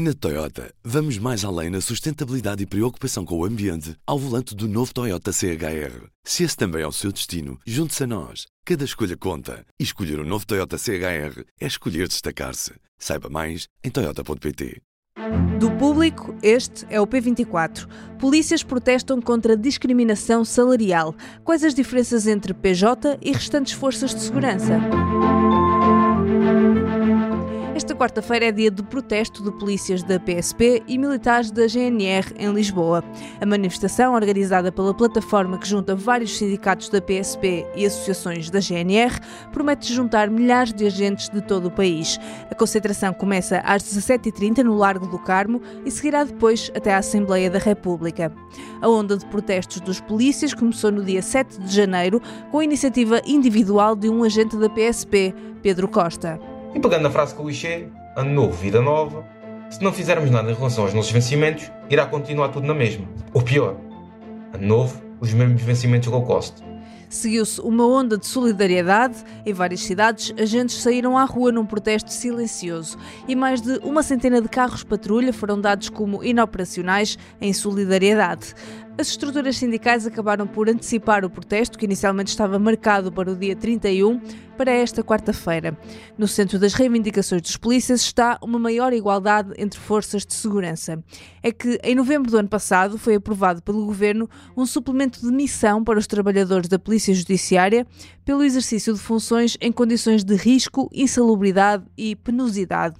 Na Toyota, vamos mais além na sustentabilidade e preocupação com o ambiente ao volante do novo Toyota CHR. Se esse também é o seu destino, junte-se a nós. Cada escolha conta. E escolher o um novo Toyota CHR é escolher destacar-se. Saiba mais em Toyota.pt. Do público, este é o P24. Polícias protestam contra discriminação salarial. Quais as diferenças entre PJ e restantes forças de segurança? Esta quarta-feira é dia de protesto de polícias da PSP e militares da GNR em Lisboa. A manifestação, organizada pela plataforma que junta vários sindicatos da PSP e associações da GNR, promete juntar milhares de agentes de todo o país. A concentração começa às 17h30 no Largo do Carmo e seguirá depois até à Assembleia da República. A onda de protestos dos polícias começou no dia 7 de janeiro com a iniciativa individual de um agente da PSP, Pedro Costa. E pegando a frase clichê, ano novo, vida nova, se não fizermos nada em relação aos nossos vencimentos, irá continuar tudo na mesma. Ou pior, ano novo, os mesmos vencimentos low cost. Seguiu-se uma onda de solidariedade. Em várias cidades, agentes saíram à rua num protesto silencioso e mais de uma centena de carros patrulha foram dados como inoperacionais em solidariedade. As estruturas sindicais acabaram por antecipar o protesto, que inicialmente estava marcado para o dia 31, para esta quarta-feira. No centro das reivindicações dos polícias está uma maior igualdade entre forças de segurança. É que, em novembro do ano passado, foi aprovado pelo governo um suplemento de missão para os trabalhadores da Polícia Judiciária pelo exercício de funções em condições de risco, insalubridade e penosidade.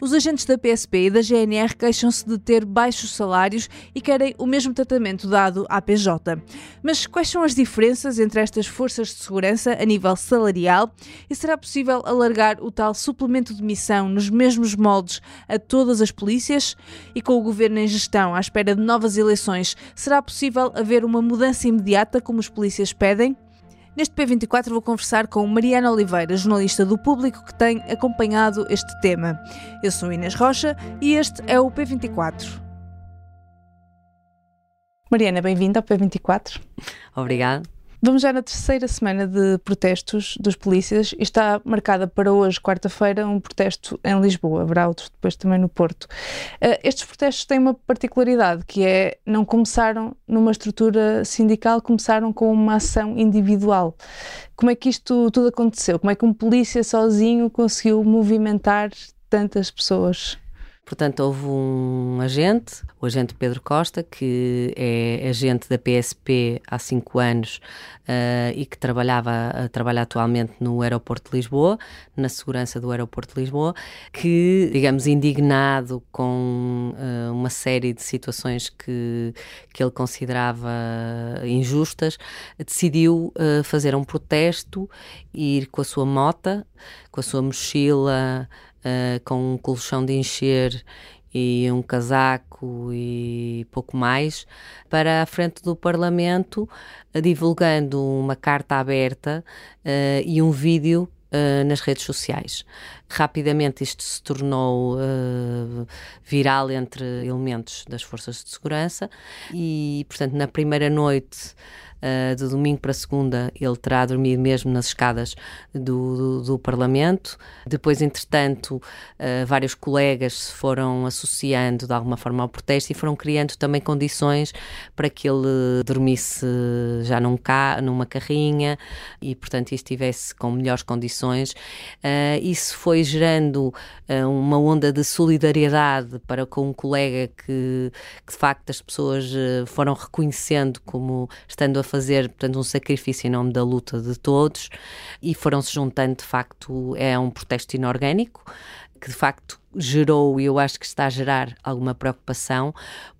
Os agentes da PSP e da GNR queixam-se de ter baixos salários e querem o mesmo tratamento dado à PJ. Mas quais são as diferenças entre estas forças de segurança a nível salarial e será possível alargar o tal suplemento de missão nos mesmos moldes a todas as polícias? E com o governo em gestão à espera de novas eleições, será possível haver uma mudança imediata como os polícias pedem? Neste P24 vou conversar com Mariana Oliveira, jornalista do Público que tem acompanhado este tema. Eu sou Inês Rocha e este é o P24. Mariana, bem-vinda ao P24. Obrigada. Vamos já na terceira semana de protestos dos polícias e está marcada para hoje, quarta-feira, um protesto em Lisboa. Haverá outros depois também no Porto. Uh, estes protestos têm uma particularidade, que é não começaram numa estrutura sindical, começaram com uma ação individual. Como é que isto tudo aconteceu? Como é que um polícia sozinho conseguiu movimentar tantas pessoas? Portanto, houve um agente, o agente Pedro Costa, que é agente da PSP há cinco anos uh, e que trabalhava, uh, trabalha atualmente no aeroporto de Lisboa, na segurança do aeroporto de Lisboa, que, digamos, indignado com uh, uma série de situações que, que ele considerava injustas, decidiu uh, fazer um protesto, ir com a sua mota, com a sua mochila, uh, com um colchão de encher e um casaco e pouco mais, para a frente do Parlamento, uh, divulgando uma carta aberta uh, e um vídeo Uh, nas redes sociais. Rapidamente isto se tornou uh, viral entre elementos das forças de segurança e, portanto, na primeira noite uh, de domingo para segunda, ele terá dormido mesmo nas escadas do, do, do Parlamento. Depois, entretanto, uh, vários colegas se foram associando de alguma forma ao protesto e foram criando também condições para que ele dormisse já num ca numa carrinha e, portanto, estivesse com melhores condições. Uh, isso foi gerando uma onda de solidariedade para com um colega que, que de facto as pessoas foram reconhecendo como estando a fazer, portanto, um sacrifício em nome da luta de todos e foram-se juntando, de facto, é um protesto inorgânico que de facto gerou e eu acho que está a gerar alguma preocupação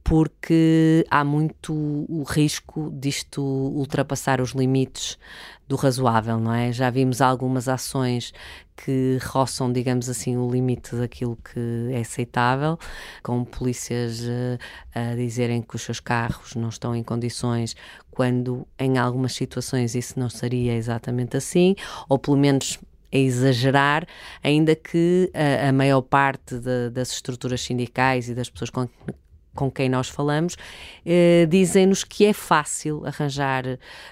porque há muito o risco disto ultrapassar os limites do razoável, não é? Já vimos algumas ações que roçam, digamos assim, o limite daquilo que é aceitável, com polícias uh, a dizerem que os seus carros não estão em condições, quando em algumas situações isso não seria exatamente assim, ou pelo menos a exagerar, ainda que a, a maior parte de, das estruturas sindicais e das pessoas com, com quem nós falamos, eh, dizem-nos que é fácil arranjar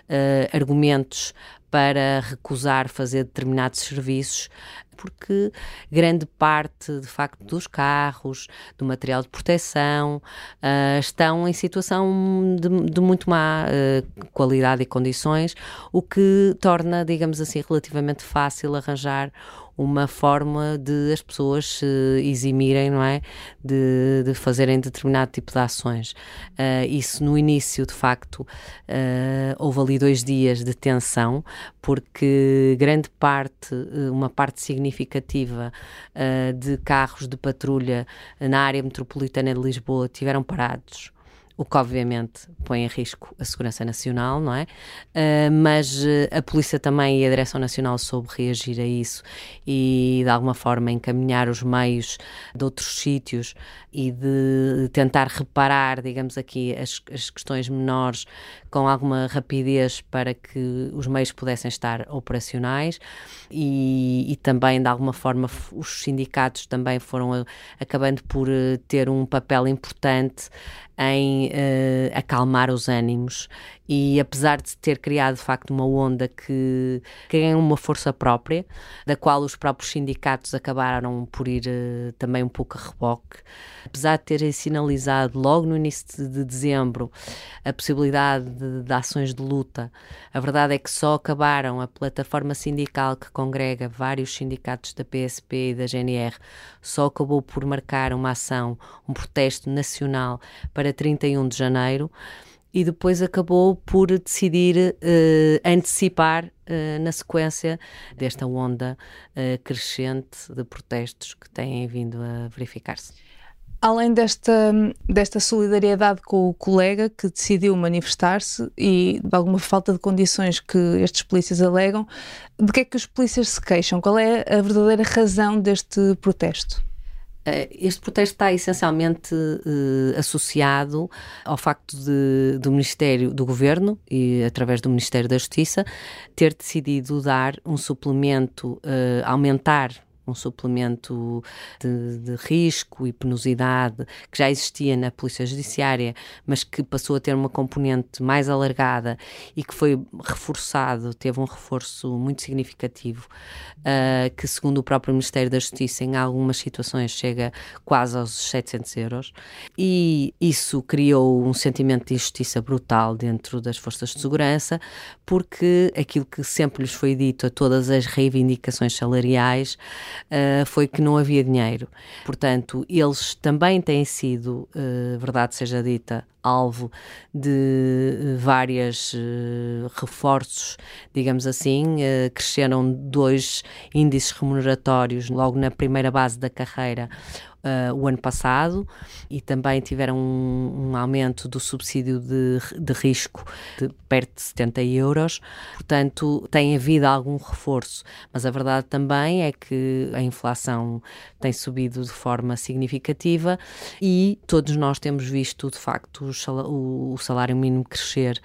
eh, argumentos para recusar fazer determinados serviços porque grande parte, de facto, dos carros, do material de proteção, uh, estão em situação de, de muito má uh, qualidade e condições, o que torna, digamos assim, relativamente fácil arranjar uma forma de as pessoas se eximirem, não é? De, de fazerem determinado tipo de ações. Uh, isso no início, de facto, uh, houve ali dois dias de tensão, porque grande parte, uma parte significativa uh, de carros de patrulha na área metropolitana de Lisboa tiveram parados o que obviamente põe em risco a segurança nacional, não é? Uh, mas uh, a polícia também e a Direção Nacional soube reagir a isso e de alguma forma encaminhar os meios de outros sítios e de tentar reparar, digamos aqui, as, as questões menores com alguma rapidez para que os meios pudessem estar operacionais e, e também de alguma forma os sindicatos também foram a, acabando por ter um papel importante em uh, acalmar os ânimos e apesar de ter criado de facto uma onda que, ganhou uma força própria, da qual os próprios sindicatos acabaram por ir uh, também um pouco a reboque, apesar de terem sinalizado logo no início de, de dezembro a possibilidade de, de, ações de luta, a verdade é que só acabaram a plataforma sindical que congrega vários sindicatos da PSP e da GNR, só acabou por marcar uma ação, um protesto nacional para 31 de janeiro e depois acabou por decidir uh, antecipar uh, na sequência desta onda uh, crescente de protestos que têm vindo a verificar-se. Além desta, desta solidariedade com o colega que decidiu manifestar-se e de alguma falta de condições que estes polícias alegam, de que é que os polícias se queixam? Qual é a verdadeira razão deste protesto? Eh, este protesto está essencialmente uh, associado ao facto de, do Ministério do Governo e através do Ministério da Justiça ter decidido dar um suplemento, uh, aumentar um suplemento de, de, risco e penosidade que já existia na Polícia Judiciária, mas que passou a ter uma componente mais alargada e que foi reforçado, teve um reforço muito significativo, uh, que segundo o próprio Ministério da Justiça, em algumas situações chega quase aos 700 euros, e isso criou um sentimento de injustiça brutal dentro das forças de segurança, porque aquilo que sempre lhes foi dito a todas as reivindicações salariais uh, foi que não havia dinheiro. Portanto, eles também têm sido, uh, verdade seja dita, alvo de eh, várias uh, reforços, digamos assim, uh, cresceram dois índices remuneratórios logo na primeira base da carreira uh, o ano passado e também tiveram um, um aumento do subsídio de, de, risco de perto de 70 euros. Portanto, tem havido algum reforço, mas a verdade também é que a inflação tem subido de forma significativa e todos nós temos visto, de facto, o salário mínimo crescer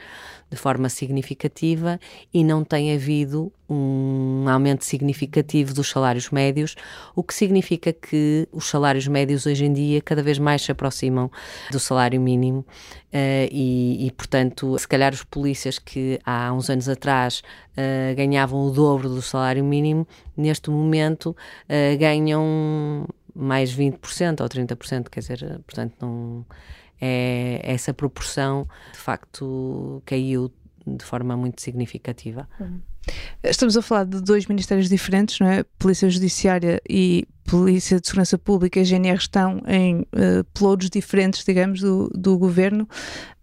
de forma significativa e não tem havido um aumento significativo dos salários médios, o que significa que os salários médios hoje em dia cada vez mais se aproximam do salário mínimo uh, e, e, portanto, se calhar os polícias que há uns anos atrás uh, ganhavam o dobro do salário mínimo, neste momento uh, ganham mais 20% ou 30%, quer dizer, portanto, não é, essa proporção de facto caiu de forma muito significativa. Uhum. Estamos a falar de dois ministérios diferentes, não é? Polícia Judiciária e Polícia de Segurança Pública e GNR estão em uh, pelouros diferentes, digamos, do, do governo.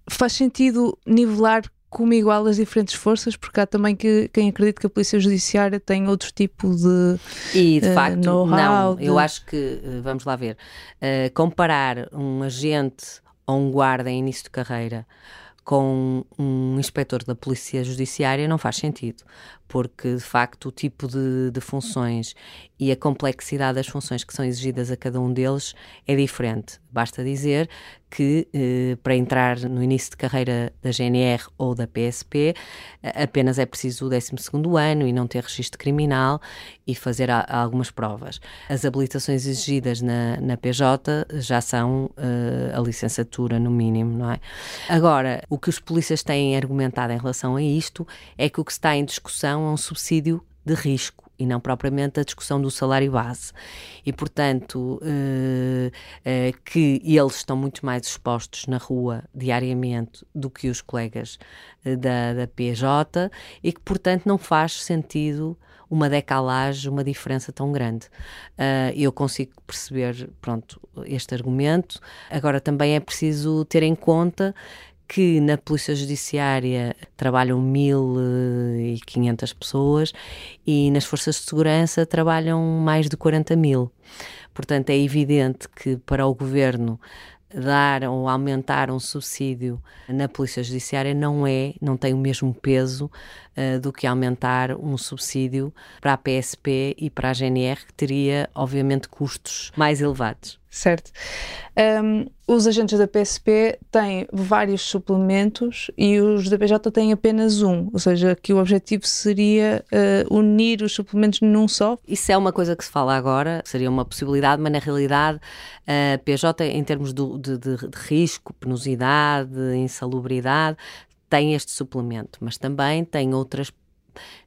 Faz sentido nivelar como igual as diferentes forças, porque há também que, quem acredita que a Polícia Judiciária tem outro tipo de E de uh, facto, não. De... Eu acho que, eh, vamos lá ver, uh, comparar um agente ou um guarda em início de carreira com um inspetor da Polícia Judiciária não faz sentido, porque de facto o tipo de, de, funções e a complexidade das funções que são exigidas a cada um deles é diferente. Basta dizer que eh, para entrar no início de carreira da GNR ou da PSP apenas é preciso o 12 ano e não ter registro criminal e fazer a, algumas provas. As habilitações exigidas na, na PJ já são eh, a licenciatura no mínimo, não é? Agora, o que os polícias têm argumentado em relação a isto é que o que está em discussão é um subsídio de risco e não propriamente a discussão do salário base. E, portanto, eh, eh, que eles estão muito mais expostos na rua diariamente do que os colegas eh, da, da PJ e que, portanto, não faz sentido uma decalagem, uma diferença tão grande. Uh, eu consigo perceber, pronto, este argumento. Agora também é preciso ter em conta que na Polícia Judiciária trabalham 1.500 pessoas e nas Forças de Segurança trabalham mais de 40 mil. Portanto, é evidente que para o governo dar ou aumentar um subsídio na Polícia Judiciária não é, não tem o mesmo peso uh, do que aumentar um subsídio para a PSP e para a GNR, que teria, obviamente, custos mais elevados. Certo. Um, os agentes da PSP têm vários suplementos e os da PJ têm apenas um, ou seja, que o objetivo seria uh, unir os suplementos num só. Isso é uma coisa que se fala agora, seria uma possibilidade, mas na realidade a PJ, em termos do, de, de, de risco, penosidade, insalubridade, tem este suplemento, mas também tem outras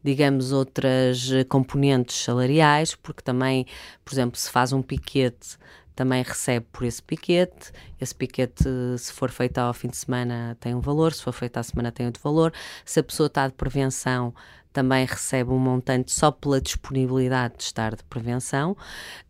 digamos, outras componentes salariais, porque também, por exemplo, se faz um piquete também recebe por esse piquete. Esse piquete, se for feito ao fim de semana, tem um valor, se for feito à semana, tem outro valor. Se a pessoa está de prevenção, também recebe um montante só pela disponibilidade de estar de prevenção.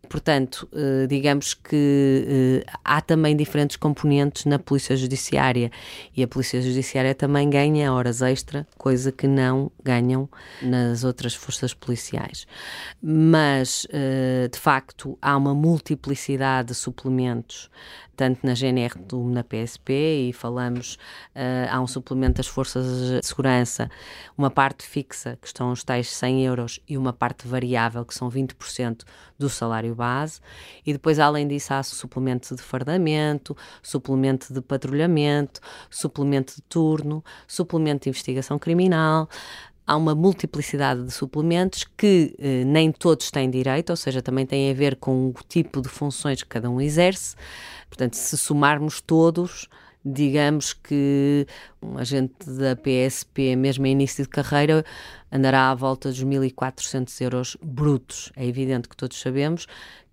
Portanto, eh, digamos que eh, há também diferentes componentes na Polícia Judiciária e a Polícia Judiciária também ganha horas extra, coisa que não ganham nas outras forças policiais. Mas, eh, de facto, há uma multiplicidade de suplementos tanto na GNR como na PSP, e falamos, há um suplemento das forças de segurança, uma parte fixa, que estão os tais 100 euros, e uma parte variável, que são 20% do salário base, e depois, além disso, há suplemento de fardamento, suplemento de patrulhamento, suplemento de turno, suplemento de investigação criminal, há uma multiplicidade de suplementos que eh, nem todos têm direito, ou seja, também tem a ver com o tipo de funções que cada um exerce. Portanto, se somarmos todos, digamos que um agente da PSP, mesmo em início de carreira, andará à volta dos 1.400 euros brutos. É evidente que todos sabemos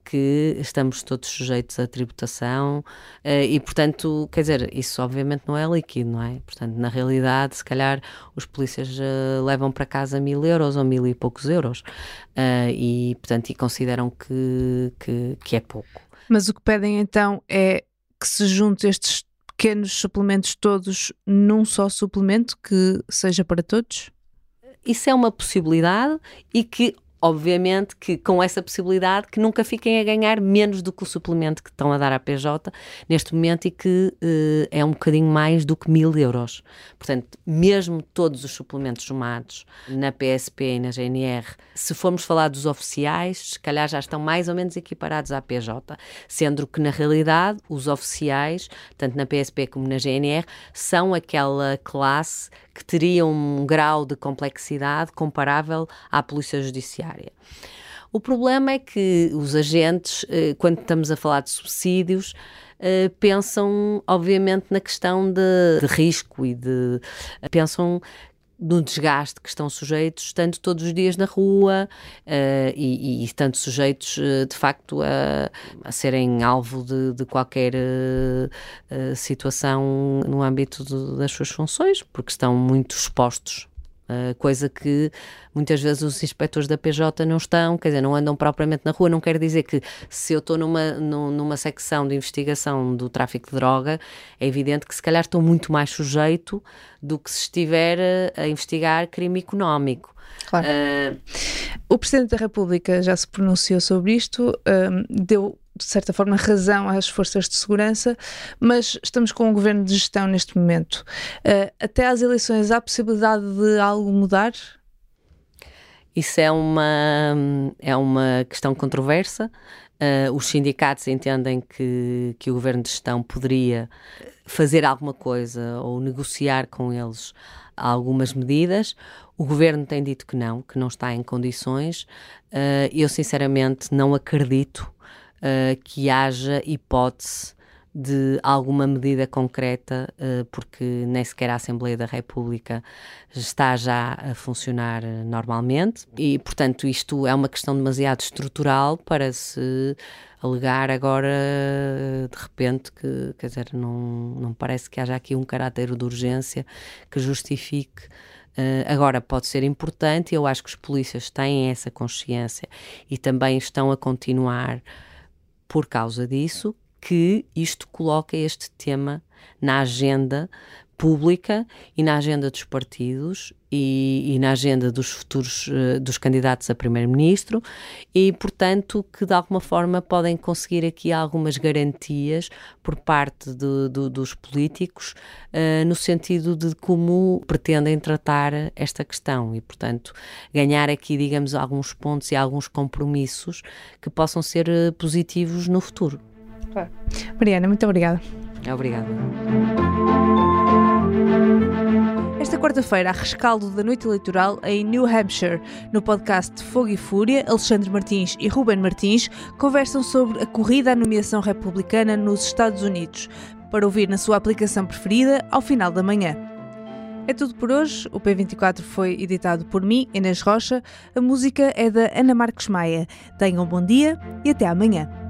que estamos todos sujeitos à tributação eh, e, portanto, quer dizer, isso obviamente não é líquido, não é? Portanto, na realidade, se calhar os polícias uh, levam para casa mil euros ou mil e poucos euros uh, e, portanto, e consideram que, que, que é pouco. Mas o que pedem então é que se junte estes pequenos suplementos todos num só suplemento que seja para todos? Isso é uma possibilidade e que obviamente que com essa possibilidade que nunca fiquem a ganhar menos do que o suplemento que estão a dar à PJ neste momento e que uh, é um bocadinho mais do que mil euros. Portanto, mesmo todos os suplementos somados na PSP e na GNR, se formos falar dos oficiais, se calhar já estão mais ou menos equiparados à PJ, sendo que na realidade os oficiais, tanto na PSP como na GNR, são aquela classe que teria um grau de complexidade comparável à Polícia Judiciária. O problema é que os agentes, eh, quando estamos a falar de subsídios, eh, pensam, obviamente, na questão de, de risco e de. pensam no desgaste que estão sujeitos, estando todos os dias na rua uh, e, e, estando sujeitos, uh, de facto, a, a serem alvo de, de qualquer uh, situação no âmbito de, das suas funções, porque estão muito expostos Uh, coisa que muitas vezes os inspectores da PJ não estão, quer dizer, não andam propriamente na rua. Não quer dizer que se eu estou numa, numa secção de investigação do tráfico de droga, é evidente que se calhar estou muito mais sujeito do que se estiver a investigar crime económico. Claro. Uh, o Presidente da República já se pronunciou sobre isto, uh, deu de certa forma, razão às forças de segurança, mas estamos com um governo de gestão neste momento. Uh, até às eleições, há possibilidade de algo mudar? Isso é uma, é uma questão controversa. Uh, os sindicatos entendem que, que o governo de gestão poderia fazer alguma coisa ou negociar com eles algumas medidas. O governo tem dito que não, que não está em condições. Uh, eu, sinceramente, não acredito uh, que haja hipótese de alguma medida concreta, uh, porque nem sequer a Assembleia da República está já a funcionar normalmente e, portanto, isto é uma questão demasiado estrutural para se alegar agora, de repente, que, quer dizer, não, não parece que haja aqui um caráter de urgência que justifique agora, pode ser importante, eu acho que os polícias têm essa consciência e também estão a continuar por causa disso, que isto coloca este tema na agenda pública e na agenda dos partidos e, e na agenda dos futuros uh, dos candidatos a primeiro-ministro e, portanto, que de alguma forma podem conseguir aqui algumas garantias por parte de, de, dos políticos uh, no sentido de como pretendem tratar esta questão e, portanto, ganhar aqui, digamos, alguns pontos e alguns compromissos que possam ser uh, positivos no futuro. Claro. Mariana, muito obrigada. Obrigada. Quarta-feira, a rescaldo da noite eleitoral em New Hampshire, no podcast Fogo e Fúria, Alexandre Martins e Ruben Martins conversam sobre a corrida à nomeação republicana nos Estados Unidos, para ouvir na sua aplicação preferida ao final da manhã. É tudo por hoje. O P24 foi editado por mim, Inês Rocha. A música é da Ana Marques Maia. Tenham um bom dia e até amanhã.